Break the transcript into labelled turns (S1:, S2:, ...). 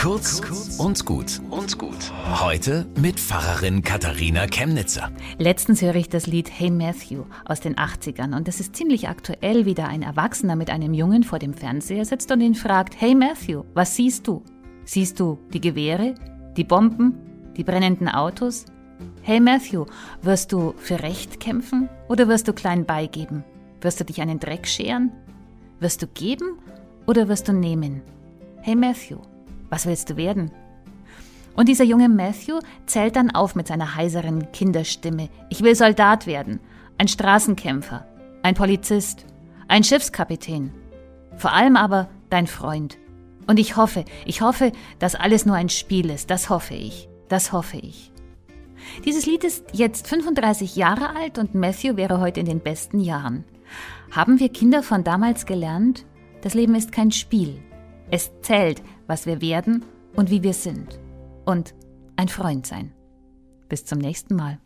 S1: Kurz und gut und gut. Heute mit Pfarrerin Katharina Chemnitzer.
S2: Letztens höre ich das Lied Hey Matthew aus den 80ern und es ist ziemlich aktuell, wie da ein Erwachsener mit einem Jungen vor dem Fernseher sitzt und ihn fragt, Hey Matthew, was siehst du? Siehst du die Gewehre, die Bomben, die brennenden Autos? Hey Matthew, wirst du für Recht kämpfen oder wirst du klein beigeben? Wirst du dich einen Dreck scheren? Wirst du geben oder wirst du nehmen? Hey Matthew, was willst du werden? Und dieser junge Matthew zählt dann auf mit seiner heiseren Kinderstimme. Ich will Soldat werden, ein Straßenkämpfer, ein Polizist, ein Schiffskapitän. Vor allem aber dein Freund. Und ich hoffe, ich hoffe, dass alles nur ein Spiel ist. Das hoffe ich. Das hoffe ich. Dieses Lied ist jetzt 35 Jahre alt und Matthew wäre heute in den besten Jahren. Haben wir Kinder von damals gelernt? Das Leben ist kein Spiel. Es zählt, was wir werden und wie wir sind. Und ein Freund sein. Bis zum nächsten Mal.